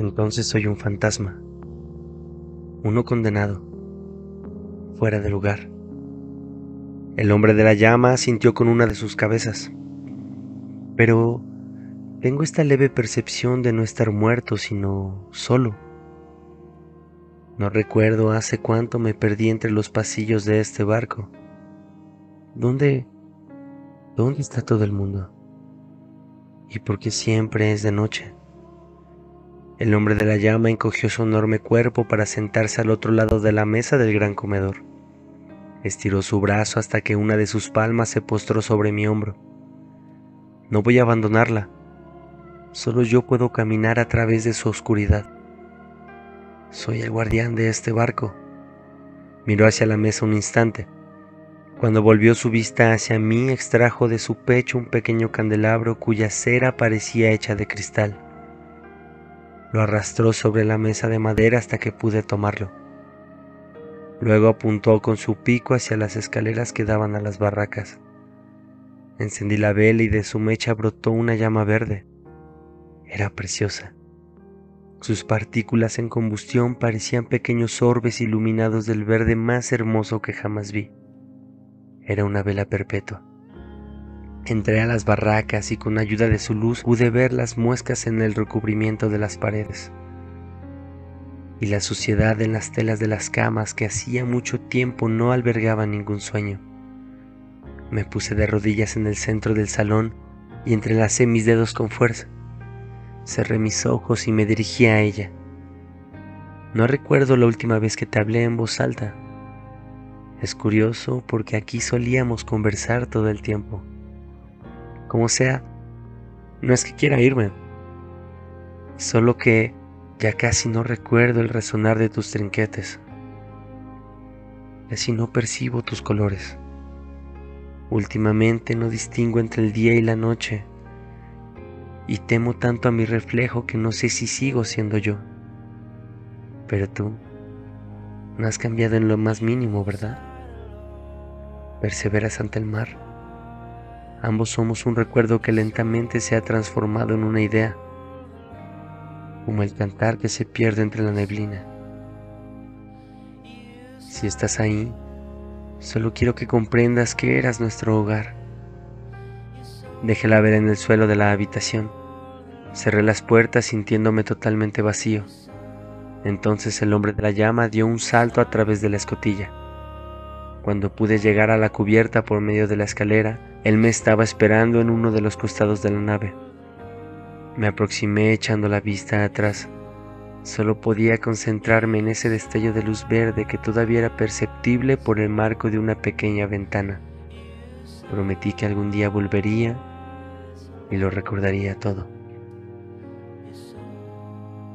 Entonces soy un fantasma, uno condenado, fuera de lugar. El hombre de la llama sintió con una de sus cabezas. Pero tengo esta leve percepción de no estar muerto, sino solo. No recuerdo hace cuánto me perdí entre los pasillos de este barco. ¿Dónde... ¿Dónde está todo el mundo? ¿Y por qué siempre es de noche? El hombre de la llama encogió su enorme cuerpo para sentarse al otro lado de la mesa del gran comedor. Estiró su brazo hasta que una de sus palmas se postró sobre mi hombro. No voy a abandonarla. Solo yo puedo caminar a través de su oscuridad. Soy el guardián de este barco. Miró hacia la mesa un instante. Cuando volvió su vista hacia mí, extrajo de su pecho un pequeño candelabro cuya cera parecía hecha de cristal. Lo arrastró sobre la mesa de madera hasta que pude tomarlo. Luego apuntó con su pico hacia las escaleras que daban a las barracas. Encendí la vela y de su mecha brotó una llama verde. Era preciosa. Sus partículas en combustión parecían pequeños orbes iluminados del verde más hermoso que jamás vi. Era una vela perpetua. Entré a las barracas y con ayuda de su luz pude ver las muescas en el recubrimiento de las paredes y la suciedad en las telas de las camas que hacía mucho tiempo no albergaban ningún sueño. Me puse de rodillas en el centro del salón y entrelacé mis dedos con fuerza. Cerré mis ojos y me dirigí a ella. No recuerdo la última vez que te hablé en voz alta. Es curioso porque aquí solíamos conversar todo el tiempo. Como sea, no es que quiera irme, solo que ya casi no recuerdo el resonar de tus trinquetes. Casi no percibo tus colores. Últimamente no distingo entre el día y la noche y temo tanto a mi reflejo que no sé si sigo siendo yo. Pero tú no has cambiado en lo más mínimo, ¿verdad? Perseveras ante el mar. Ambos somos un recuerdo que lentamente se ha transformado en una idea, como el cantar que se pierde entre la neblina. Si estás ahí, Solo quiero que comprendas que eras nuestro hogar. Dejé ver en el suelo de la habitación. Cerré las puertas sintiéndome totalmente vacío. Entonces el hombre de la llama dio un salto a través de la escotilla. Cuando pude llegar a la cubierta por medio de la escalera, él me estaba esperando en uno de los costados de la nave. Me aproximé echando la vista atrás. Solo podía concentrarme en ese destello de luz verde que todavía era perceptible por el marco de una pequeña ventana. Prometí que algún día volvería y lo recordaría todo.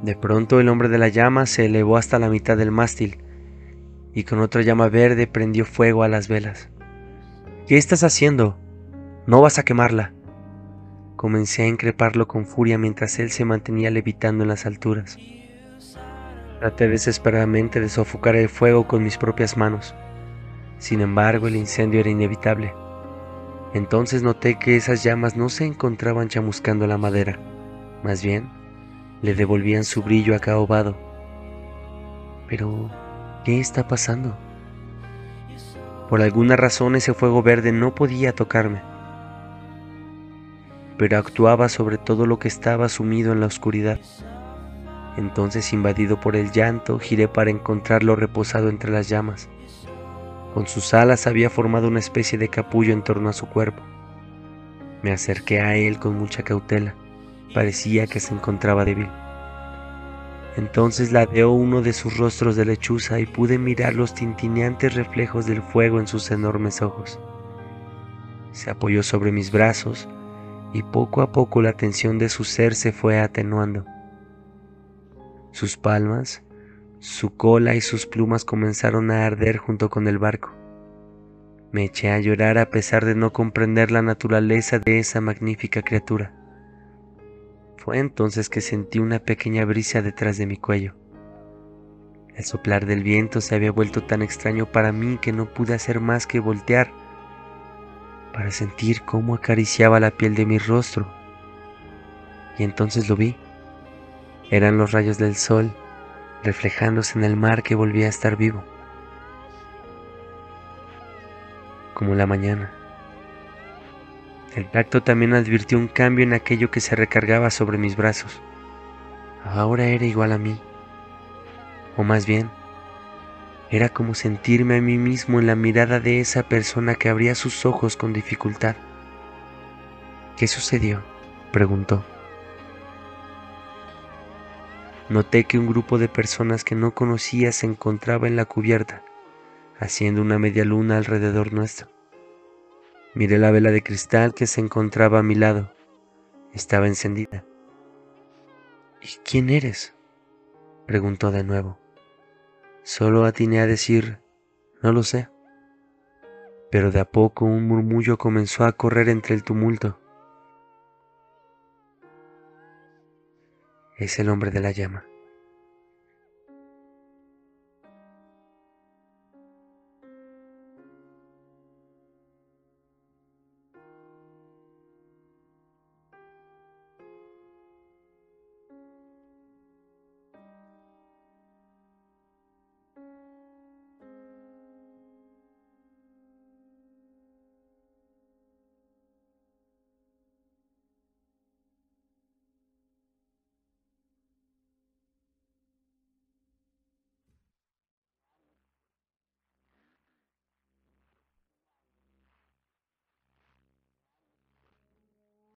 De pronto el hombre de la llama se elevó hasta la mitad del mástil y con otra llama verde prendió fuego a las velas. ¿Qué estás haciendo? No vas a quemarla. Comencé a increparlo con furia mientras él se mantenía levitando en las alturas. Traté desesperadamente de sofocar el fuego con mis propias manos. Sin embargo, el incendio era inevitable. Entonces noté que esas llamas no se encontraban chamuscando la madera, más bien le devolvían su brillo acaobado. Pero, ¿qué está pasando? Por alguna razón ese fuego verde no podía tocarme, pero actuaba sobre todo lo que estaba sumido en la oscuridad. Entonces, invadido por el llanto, giré para encontrarlo reposado entre las llamas. Con sus alas había formado una especie de capullo en torno a su cuerpo. Me acerqué a él con mucha cautela. Parecía que se encontraba débil. Entonces ladeó uno de sus rostros de lechuza y pude mirar los tintineantes reflejos del fuego en sus enormes ojos. Se apoyó sobre mis brazos y poco a poco la tensión de su ser se fue atenuando. Sus palmas, su cola y sus plumas comenzaron a arder junto con el barco. Me eché a llorar a pesar de no comprender la naturaleza de esa magnífica criatura. Fue entonces que sentí una pequeña brisa detrás de mi cuello. El soplar del viento se había vuelto tan extraño para mí que no pude hacer más que voltear para sentir cómo acariciaba la piel de mi rostro. Y entonces lo vi Eran los rayos del sol reflejándose en el mar que volvía a estar vivo, como la mañana. El tacto también advirtió un cambio en aquello que se recargaba sobre mis brazos. Ahora era igual a mí, o más bien, era como sentirme a mí mismo en la mirada de esa persona que abría sus ojos con dificultad. ¿Qué sucedió? preguntó. Noté que un grupo de personas que no conocía se encontraba en la cubierta, haciendo una media luna alrededor nuestro. Miré la vela de cristal que se encontraba a mi lado. Estaba encendida. ¿Y quién eres? preguntó de nuevo. Solo atiné a decir, no lo sé. Pero de a poco un murmullo comenzó a correr entre el tumulto. es el hombre de la llama.